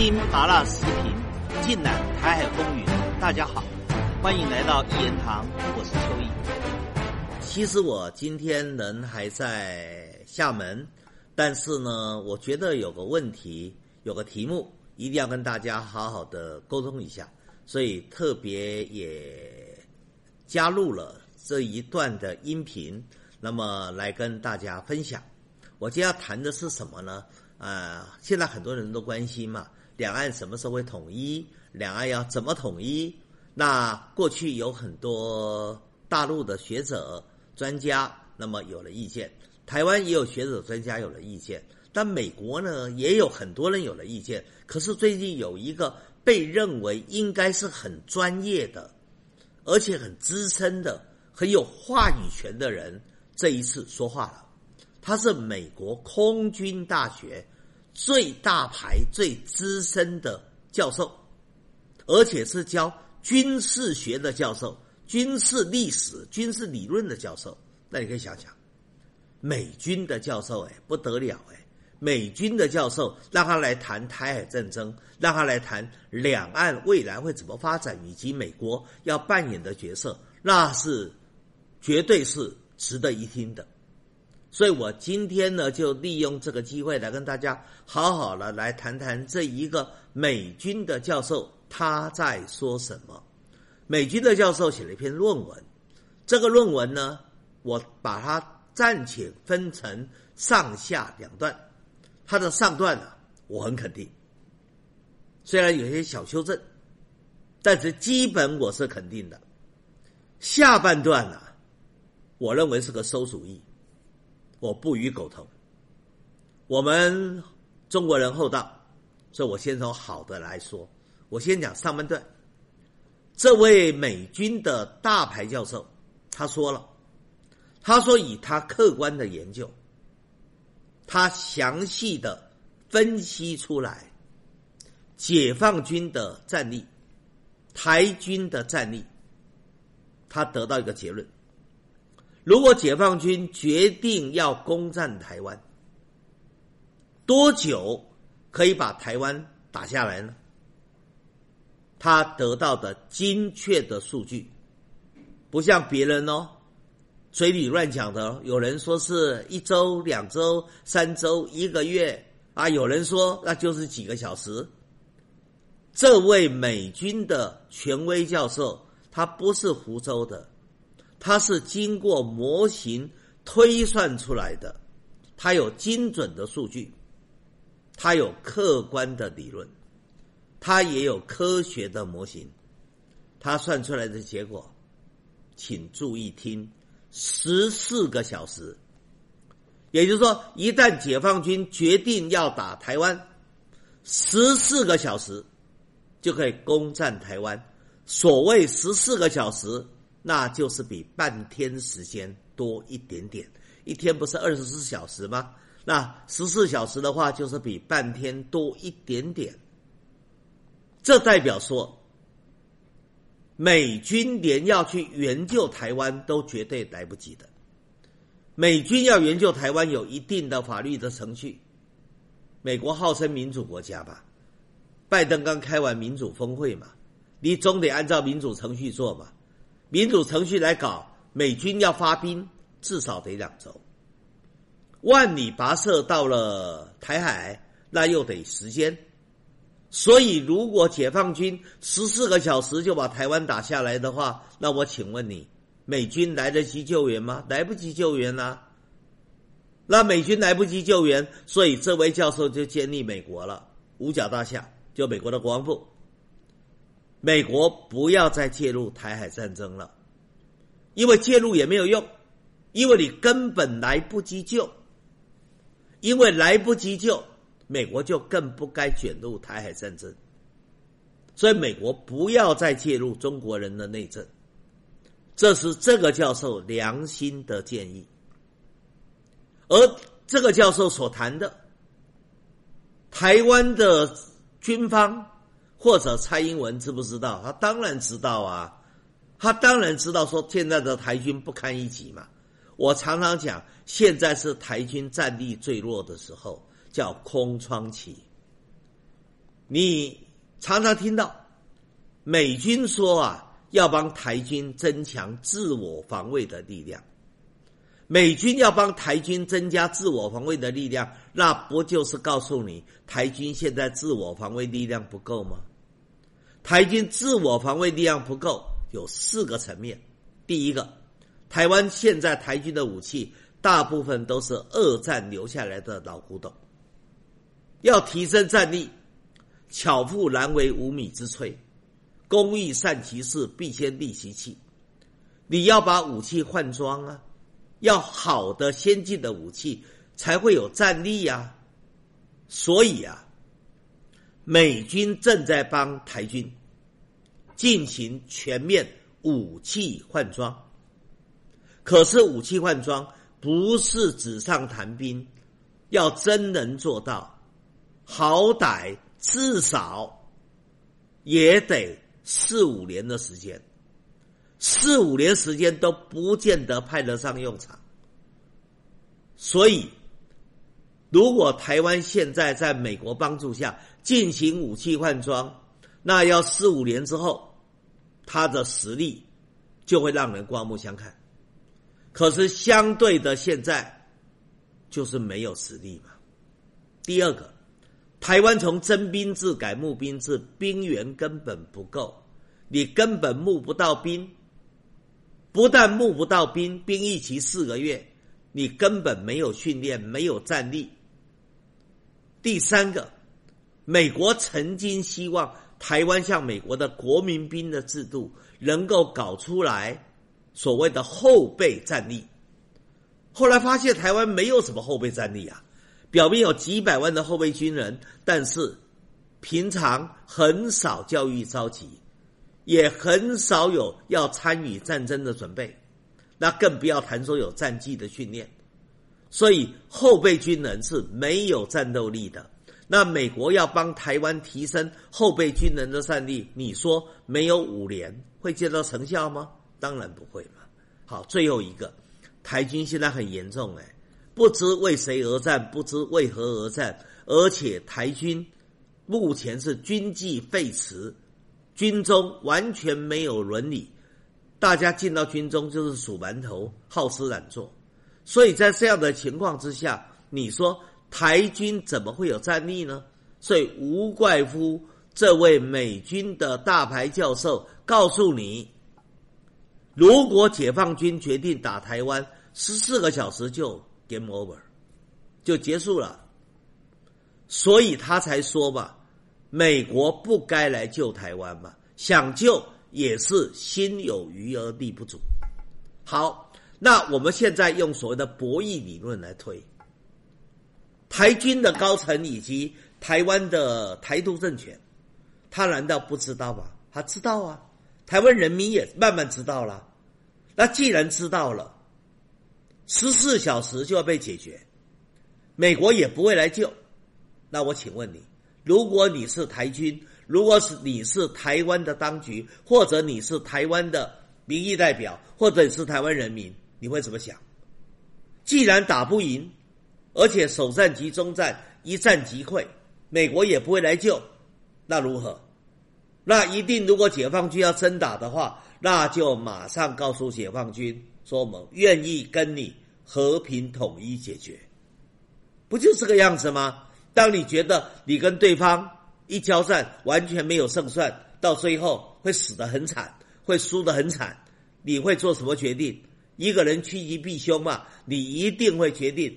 听麻辣时评，尽览台海风云。大家好，欢迎来到一言堂，我是秋意。其实我今天人还在厦门，但是呢，我觉得有个问题，有个题目，一定要跟大家好好的沟通一下，所以特别也加入了这一段的音频，那么来跟大家分享。我今天要谈的是什么呢？啊，现在很多人都关心嘛，两岸什么时候会统一？两岸要怎么统一？那过去有很多大陆的学者、专家，那么有了意见；台湾也有学者、专家有了意见，但美国呢，也有很多人有了意见。可是最近有一个被认为应该是很专业的，而且很资深的、很有话语权的人，这一次说话了。他是美国空军大学最大牌、最资深的教授，而且是教军事学的教授、军事历史、军事理论的教授。那你可以想想，美军的教授哎不得了哎，美军的教授让他来谈台海战争，让他来谈两岸未来会怎么发展，以及美国要扮演的角色，那是绝对是值得一听的。所以我今天呢，就利用这个机会来跟大家好好的来谈谈这一个美军的教授他在说什么。美军的教授写了一篇论文，这个论文呢，我把它暂且分成上下两段。它的上段呢，我很肯定，虽然有些小修正，但是基本我是肯定的。下半段呢，我认为是个馊主意。我不与苟同。我们中国人厚道，所以我先从好的来说。我先讲上半段。这位美军的大牌教授他说了，他说以他客观的研究，他详细的分析出来，解放军的战力，台军的战力，他得到一个结论。如果解放军决定要攻占台湾，多久可以把台湾打下来呢？他得到的精确的数据，不像别人哦，嘴里乱讲的。有人说是一周、两周、三周、一个月啊，有人说那就是几个小时。这位美军的权威教授，他不是湖州的。它是经过模型推算出来的，它有精准的数据，它有客观的理论，它也有科学的模型，它算出来的结果，请注意听：十四个小时，也就是说，一旦解放军决定要打台湾，十四个小时就可以攻占台湾。所谓十四个小时。那就是比半天时间多一点点，一天不是二十四小时吗？那十四小时的话，就是比半天多一点点。这代表说，美军连要去援救台湾都绝对来不及的。美军要援救台湾，有一定的法律的程序。美国号称民主国家吧，拜登刚开完民主峰会嘛，你总得按照民主程序做嘛。民主程序来搞，美军要发兵至少得两周。万里跋涉到了台海，那又得时间。所以，如果解放军十四个小时就把台湾打下来的话，那我请问你，美军来得及救援吗？来不及救援呐。那美军来不及救援，所以这位教授就建立美国了，五角大厦，就美国的国防部。美国不要再介入台海战争了，因为介入也没有用，因为你根本来不及救，因为来不及救，美国就更不该卷入台海战争。所以，美国不要再介入中国人的内政，这是这个教授良心的建议。而这个教授所谈的台湾的军方。或者蔡英文知不知道？他当然知道啊，他当然知道说现在的台军不堪一击嘛。我常常讲，现在是台军战力最弱的时候，叫空窗期。你常常听到美军说啊，要帮台军增强自我防卫的力量。美军要帮台军增加自我防卫的力量，那不就是告诉你台军现在自我防卫力量不够吗？台军自我防卫力量不够，有四个层面。第一个，台湾现在台军的武器大部分都是二战留下来的老古董，要提升战力，巧妇难为无米之炊，工欲善其事，必先利其器。你要把武器换装啊！要好的先进的武器才会有战力呀，所以啊，美军正在帮台军进行全面武器换装。可是武器换装不是纸上谈兵，要真能做到，好歹至少也得四五年的时间。四五年时间都不见得派得上用场，所以，如果台湾现在在美国帮助下进行武器换装，那要四五年之后，他的实力就会让人刮目相看。可是相对的，现在就是没有实力嘛。第二个，台湾从征兵制改募兵制，兵源根本不够，你根本募不到兵。不但募不到兵，兵役期四个月，你根本没有训练，没有战力。第三个，美国曾经希望台湾像美国的国民兵的制度，能够搞出来所谓的后备战力。后来发现台湾没有什么后备战力啊，表面有几百万的后备军人，但是平常很少教育召集。也很少有要参与战争的准备，那更不要谈说有战绩的训练。所以后备军人是没有战斗力的。那美国要帮台湾提升后备军人的战力，你说没有五年会见到成效吗？当然不会嘛。好，最后一个，台军现在很严重哎，不知为谁而战，不知为何而战，而且台军目前是军纪废弛。军中完全没有伦理，大家进到军中就是数馒头、好吃懒做，所以在这样的情况之下，你说台军怎么会有战力呢？所以无怪乎这位美军的大牌教授告诉你，如果解放军决定打台湾，十四个小时就 game over，就结束了，所以他才说吧。美国不该来救台湾嘛？想救也是心有余而力不足。好，那我们现在用所谓的博弈理论来推，台军的高层以及台湾的台独政权，他难道不知道吗？他知道啊，台湾人民也慢慢知道了。那既然知道了，十四小时就要被解决，美国也不会来救。那我请问你？如果你是台军，如果是你是台湾的当局，或者你是台湾的民意代表，或者是台湾人民，你会怎么想？既然打不赢，而且首战即中战，一战即溃，美国也不会来救，那如何？那一定，如果解放军要真打的话，那就马上告诉解放军说我们愿意跟你和平统一解决，不就这个样子吗？当你觉得你跟对方一交战完全没有胜算，到最后会死得很惨，会输得很惨，你会做什么决定？一个人趋吉避凶嘛，你一定会决定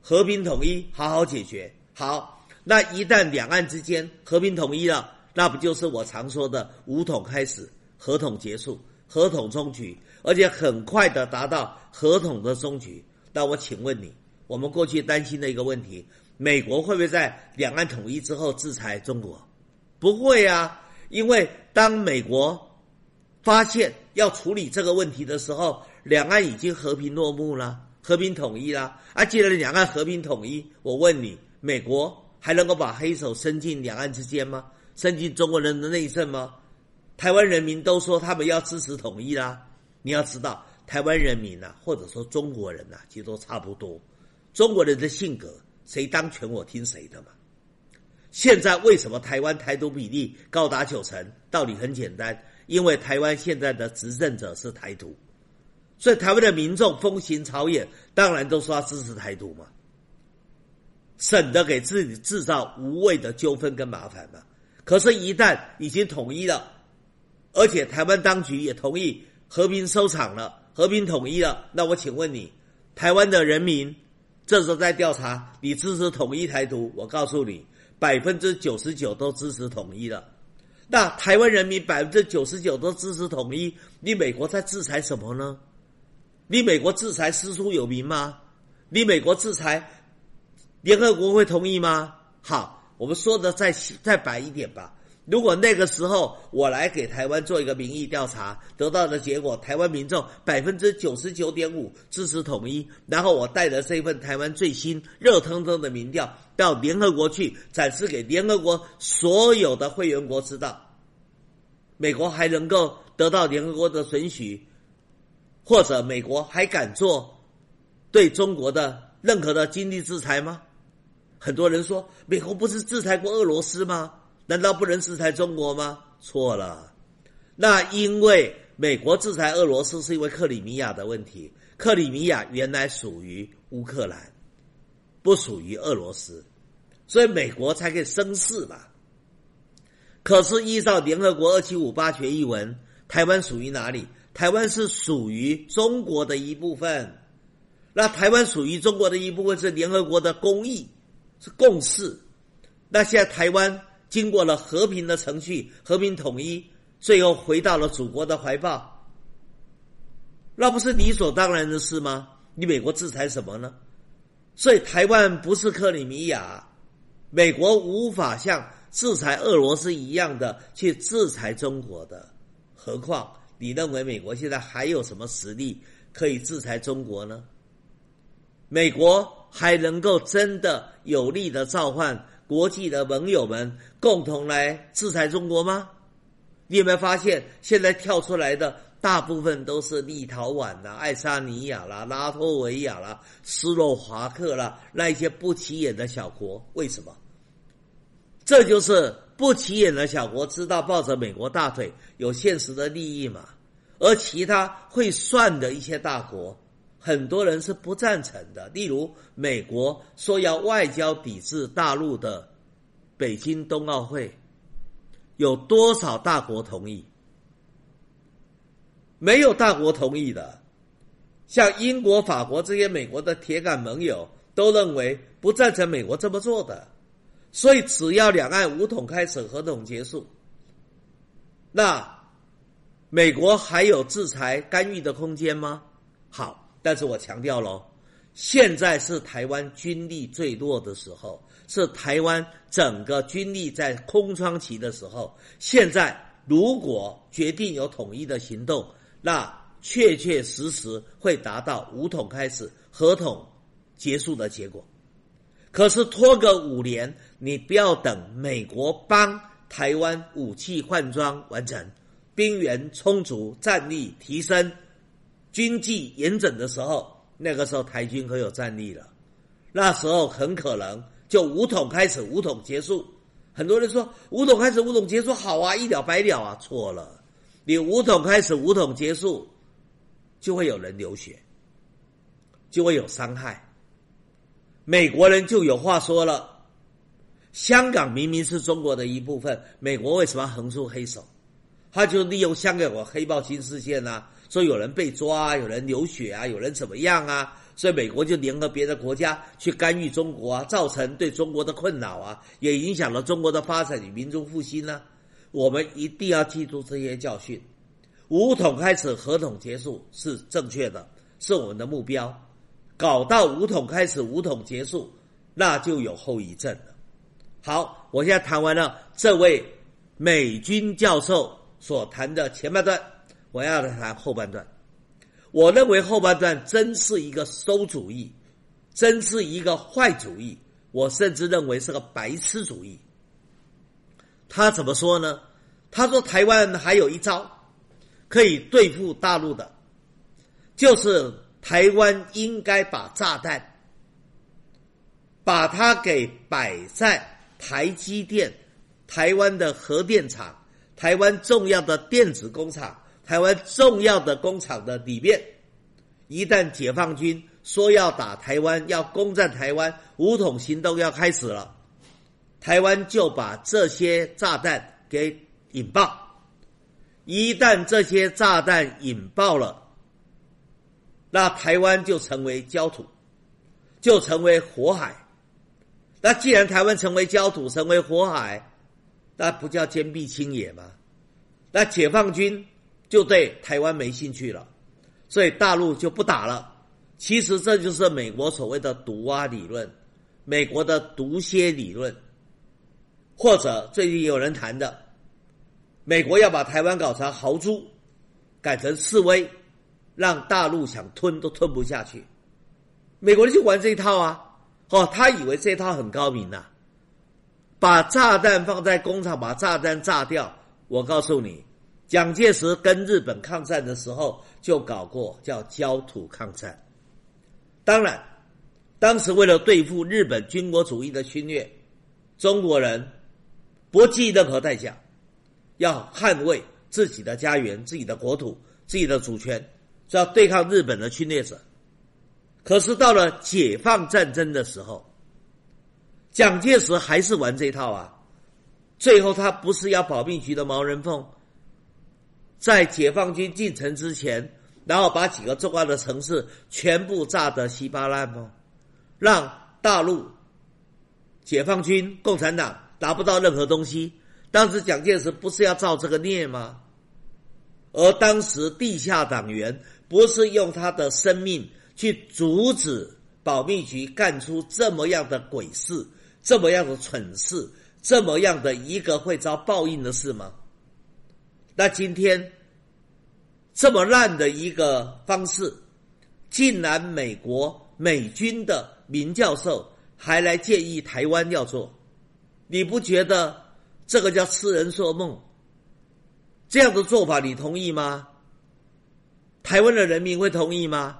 和平统一，好好解决。好，那一旦两岸之间和平统一了，那不就是我常说的武统开始，合统结束，合统终局，而且很快的达到合统的终局。那我请问你，我们过去担心的一个问题。美国会不会在两岸统一之后制裁中国？不会啊，因为当美国发现要处理这个问题的时候，两岸已经和平落幕了，和平统一啦。啊，既然两岸和平统一，我问你，美国还能够把黑手伸进两岸之间吗？伸进中国人的内政吗？台湾人民都说他们要支持统一啦。你要知道，台湾人民呐，或者说中国人呐，其实都差不多。中国人的性格。谁当权我听谁的嘛？现在为什么台湾台独比例高达九成？道理很简单，因为台湾现在的执政者是台独，所以台湾的民众风行草野，当然都说要支持台独嘛，省得给自己制造无谓的纠纷跟麻烦嘛。可是，一旦已经统一了，而且台湾当局也同意和平收场了，和平统一了，那我请问你，台湾的人民这时候在调查你支持统一台独？我告诉你，百分之九十九都支持统一了。那台湾人民百分之九十九都支持统一，你美国在制裁什么呢？你美国制裁师出有名吗？你美国制裁联合国会同意吗？好。我们说的再再白一点吧。如果那个时候我来给台湾做一个民意调查，得到的结果，台湾民众百分之九十九点五支持统一，然后我带着这份台湾最新热腾腾的民调到联合国去展示给联合国所有的会员国知道，美国还能够得到联合国的准许，或者美国还敢做对中国的任何的经济制裁吗？很多人说，美国不是制裁过俄罗斯吗？难道不能制裁中国吗？错了，那因为美国制裁俄罗斯是因为克里米亚的问题，克里米亚原来属于乌克兰，不属于俄罗斯，所以美国才可以生事嘛。可是依照联合国二七五八决议文，台湾属于哪里？台湾是属于中国的一部分。那台湾属于中国的一部分是联合国的公益。是共识。那现在台湾经过了和平的程序，和平统一，最后回到了祖国的怀抱，那不是理所当然的事吗？你美国制裁什么呢？所以台湾不是克里米亚，美国无法像制裁俄罗斯一样的去制裁中国的。何况你认为美国现在还有什么实力可以制裁中国呢？美国。还能够真的有力的召唤国际的盟友们共同来制裁中国吗？你有没有发现，现在跳出来的大部分都是立陶宛啦、爱沙尼亚啦、拉脱维亚啦、斯洛伐克啦那一些不起眼的小国？为什么？这就是不起眼的小国知道抱着美国大腿有现实的利益嘛，而其他会算的一些大国。很多人是不赞成的，例如美国说要外交抵制大陆的北京冬奥会，有多少大国同意？没有大国同意的，像英国、法国这些美国的铁杆盟友都认为不赞成美国这么做的，所以只要两岸武统开始，合同结束，那美国还有制裁干预的空间吗？好。但是我强调喽，现在是台湾军力最弱的时候，是台湾整个军力在空窗期的时候。现在如果决定有统一的行动，那确确实实会达到武统开始、合同结束的结果。可是拖个五年，你不要等美国帮台湾武器换装完成，兵源充足，战力提升。军纪严整的时候，那个时候台军可有战力了。那时候很可能就武统开始，武统结束。很多人说武统开始，武统结束好啊，一了百了啊，错了。你武统开始，武统结束，就会有人流血，就会有伤害。美国人就有话说了：香港明明是中国的一部分，美国为什么横出黑手？他就利用香港我黑豹新事件呐。说有人被抓，有人流血啊，有人怎么样啊？所以美国就联合别的国家去干预中国啊，造成对中国的困扰啊，也影响了中国的发展与民族复兴呢。我们一定要记住这些教训。武统开始，合统结束是正确的，是我们的目标。搞到武统开始，武统结束，那就有后遗症了。好，我现在谈完了这位美军教授所谈的前半段。我要来谈后半段。我认为后半段真是一个馊主意，真是一个坏主意。我甚至认为是个白痴主义。他怎么说呢？他说台湾还有一招可以对付大陆的，就是台湾应该把炸弹把它给摆在台积电、台湾的核电厂、台湾重要的电子工厂、台湾重要的工厂的里面，一旦解放军说要打台湾、要攻占台湾，武统行动要开始了，台湾就把这些炸弹给引爆。一旦这些炸弹引爆了，那台湾就成为焦土，就成为火海。那既然台湾成为焦土，成为火海，那不叫坚壁清野吗？那解放军就对台湾没兴趣了，所以大陆就不打了。其实这就是美国所谓的毒蛙理论，美国的毒蝎理论，或者最近有人谈的，美国要把台湾搞成豪猪，改成示威，让大陆想吞都吞不下去。美国人就玩这一套啊。哦，他以为这套很高明呐，把炸弹放在工厂，把炸弹炸掉。我告诉你，蒋介石跟日本抗战的时候就搞过，叫焦土抗战。当然，当时为了对付日本军国主义的侵略，中国人不计任何代价，要捍卫自己的家园、自己的国土、自己的主权，是要对抗日本的侵略者。可是到了解放战争的时候，蒋介石还是玩这套啊。最后他不是要保密局的毛人凤，在解放军进城之前，然后把几个重要的城市全部炸得稀巴烂吗？让大陆解放军共产党拿不到任何东西。当时蒋介石不是要造这个孽吗？而当时地下党员不是用他的生命。去阻止保密局干出这么样的鬼事、这么样的蠢事、这么样的一个会遭报应的事吗？那今天这么烂的一个方式，竟然美国美军的名教授还来建议台湾要做，你不觉得这个叫痴人说梦？这样的做法你同意吗？台湾的人民会同意吗？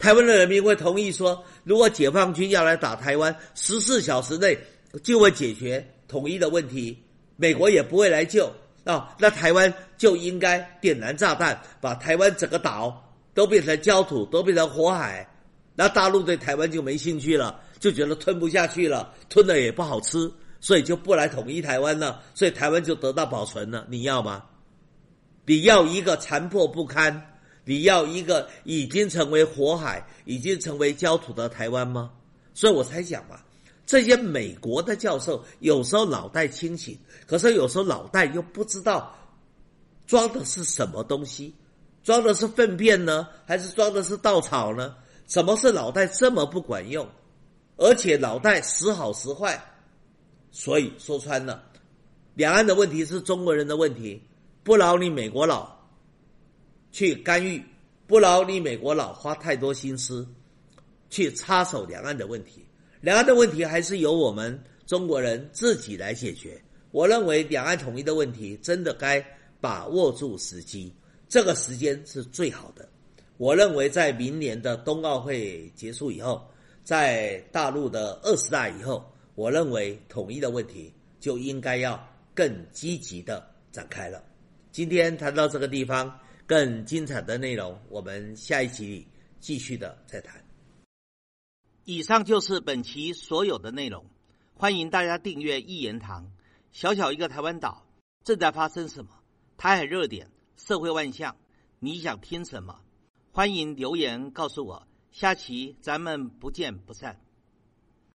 台湾的人民会同意说，如果解放军要来打台湾，十四小时内就会解决统一的问题，美国也不会来救啊。那台湾就应该点燃炸弹，把台湾整个岛都变成焦土，都变成火海。那大陆对台湾就没兴趣了，就觉得吞不下去了，吞了也不好吃，所以就不来统一台湾了，所以台湾就得到保存了。你要吗？你要一个残破不堪？你要一个已经成为火海、已经成为焦土的台湾吗？所以我才讲嘛，这些美国的教授有时候脑袋清醒，可是有时候脑袋又不知道装的是什么东西，装的是粪便呢，还是装的是稻草呢？什么是脑袋这么不管用？而且脑袋时好时坏，所以说穿了，两岸的问题是中国人的问题，不劳你美国佬。去干预，不劳你美国佬花太多心思去插手两岸的问题。两岸的问题还是由我们中国人自己来解决。我认为两岸统一的问题真的该把握住时机，这个时间是最好的。我认为在明年的冬奥会结束以后，在大陆的二十大以后，我认为统一的问题就应该要更积极的展开了。今天谈到这个地方。更精彩的内容，我们下一集继续的再谈。以上就是本期所有的内容，欢迎大家订阅一言堂。小小一个台湾岛，正在发生什么？台海热点，社会万象，你想听什么？欢迎留言告诉我。下期咱们不见不散。